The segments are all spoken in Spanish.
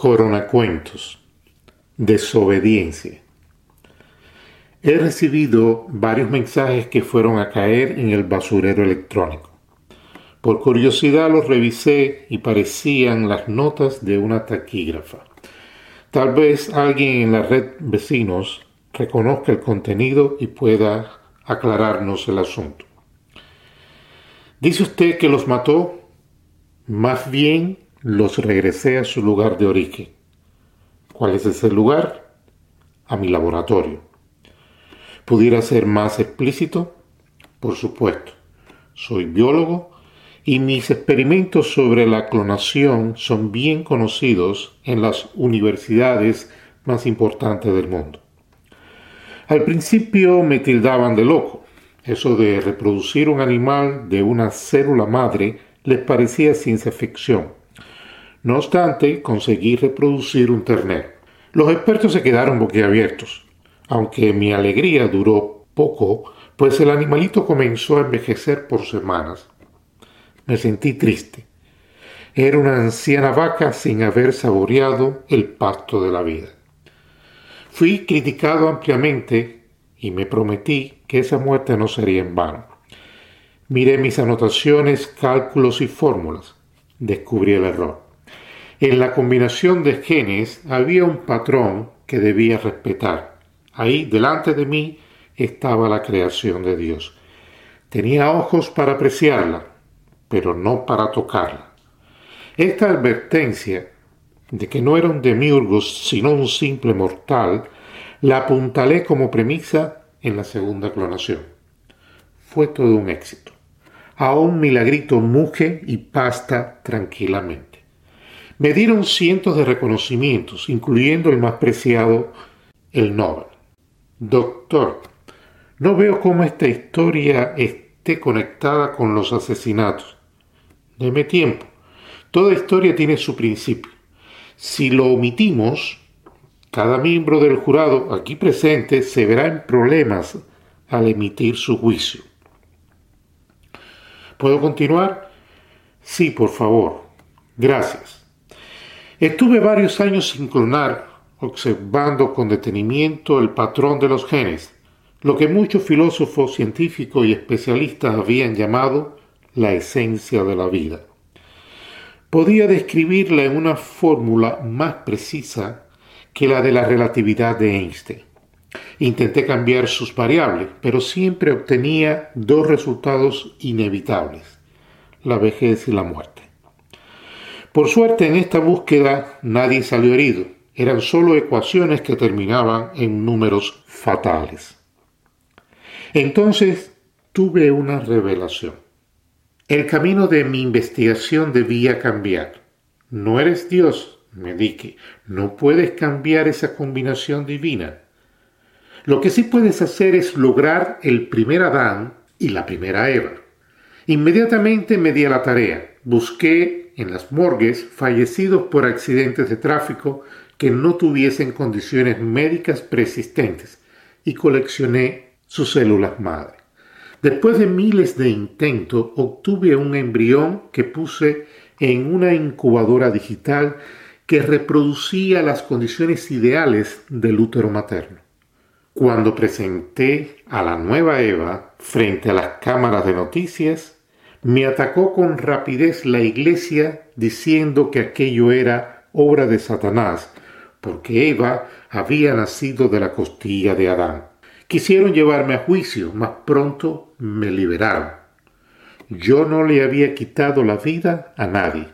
Coronacuentos. Desobediencia. He recibido varios mensajes que fueron a caer en el basurero electrónico. Por curiosidad los revisé y parecían las notas de una taquígrafa. Tal vez alguien en la red vecinos reconozca el contenido y pueda aclararnos el asunto. Dice usted que los mató, más bien los regresé a su lugar de origen. ¿Cuál es ese lugar? A mi laboratorio. ¿Pudiera ser más explícito? Por supuesto. Soy biólogo y mis experimentos sobre la clonación son bien conocidos en las universidades más importantes del mundo. Al principio me tildaban de loco. Eso de reproducir un animal de una célula madre les parecía ciencia ficción. No obstante, conseguí reproducir un ternero. Los expertos se quedaron boquiabiertos, aunque mi alegría duró poco, pues el animalito comenzó a envejecer por semanas. Me sentí triste. Era una anciana vaca sin haber saboreado el pasto de la vida. Fui criticado ampliamente y me prometí que esa muerte no sería en vano. Miré mis anotaciones, cálculos y fórmulas. Descubrí el error. En la combinación de genes había un patrón que debía respetar. Ahí, delante de mí, estaba la creación de Dios. Tenía ojos para apreciarla, pero no para tocarla. Esta advertencia de que no era un demiurgo sino un simple mortal, la apuntalé como premisa en la segunda clonación. Fue todo un éxito. A un milagrito muge y pasta tranquilamente. Me dieron cientos de reconocimientos, incluyendo el más preciado, el Nobel. Doctor, no veo cómo esta historia esté conectada con los asesinatos. Deme tiempo. Toda historia tiene su principio. Si lo omitimos, cada miembro del jurado aquí presente se verá en problemas al emitir su juicio. ¿Puedo continuar? Sí, por favor. Gracias. Estuve varios años sin clonar, observando con detenimiento el patrón de los genes, lo que muchos filósofos, científicos y especialistas habían llamado la esencia de la vida. Podía describirla en una fórmula más precisa que la de la relatividad de Einstein. Intenté cambiar sus variables, pero siempre obtenía dos resultados inevitables, la vejez y la muerte. Por suerte en esta búsqueda nadie salió herido, eran solo ecuaciones que terminaban en números fatales. Entonces tuve una revelación. El camino de mi investigación debía cambiar. No eres Dios, me dije, no puedes cambiar esa combinación divina. Lo que sí puedes hacer es lograr el primer Adán y la primera Eva. Inmediatamente me di a la tarea. Busqué en las morgues fallecidos por accidentes de tráfico que no tuviesen condiciones médicas persistentes y coleccioné sus células madre. Después de miles de intentos, obtuve un embrión que puse en una incubadora digital que reproducía las condiciones ideales del útero materno. Cuando presenté a la nueva Eva frente a las cámaras de noticias, me atacó con rapidez la iglesia diciendo que aquello era obra de Satanás, porque Eva había nacido de la costilla de Adán. Quisieron llevarme a juicio, mas pronto me liberaron. Yo no le había quitado la vida a nadie.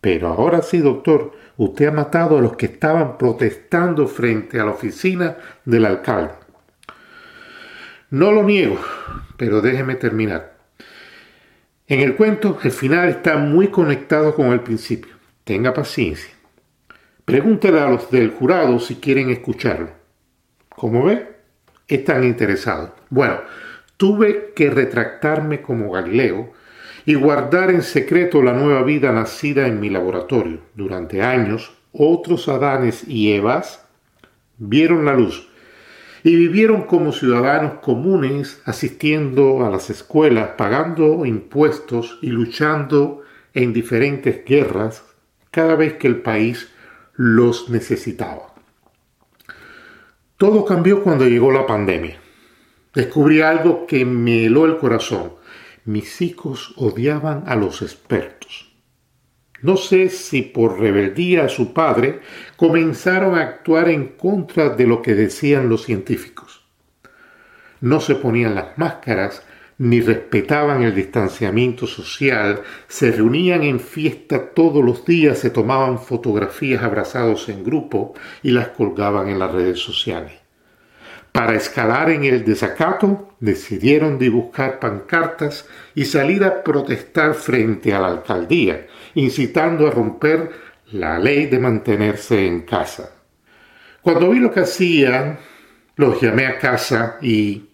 Pero ahora sí, doctor, usted ha matado a los que estaban protestando frente a la oficina del alcalde. No lo niego, pero déjeme terminar. En el cuento, el final está muy conectado con el principio. Tenga paciencia. Pregúntele a los del jurado si quieren escucharlo. Como ve, están interesados. Bueno, tuve que retractarme como Galileo y guardar en secreto la nueva vida nacida en mi laboratorio. Durante años, otros Adanes y Evas vieron la luz y vivieron como ciudadanos comunes, asistiendo a las escuelas, pagando impuestos y luchando en diferentes guerras cada vez que el país los necesitaba. Todo cambió cuando llegó la pandemia. Descubrí algo que me heló el corazón. Mis hijos odiaban a los expertos. No sé si por rebeldía a su padre comenzaron a actuar en contra de lo que decían los científicos. No se ponían las máscaras ni respetaban el distanciamiento social, se reunían en fiesta todos los días, se tomaban fotografías abrazados en grupo y las colgaban en las redes sociales. Para escalar en el desacato, decidieron dibujar pancartas y salir a protestar frente a la alcaldía, incitando a romper la ley de mantenerse en casa. Cuando vi lo que hacían, los llamé a casa y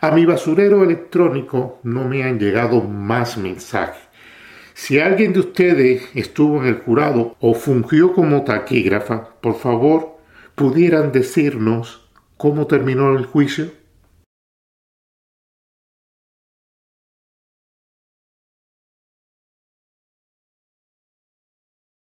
a mi basurero electrónico no me han llegado más mensajes. Si alguien de ustedes estuvo en el jurado o fungió como taquígrafa, por favor, pudieran decirnos cómo terminó el juicio.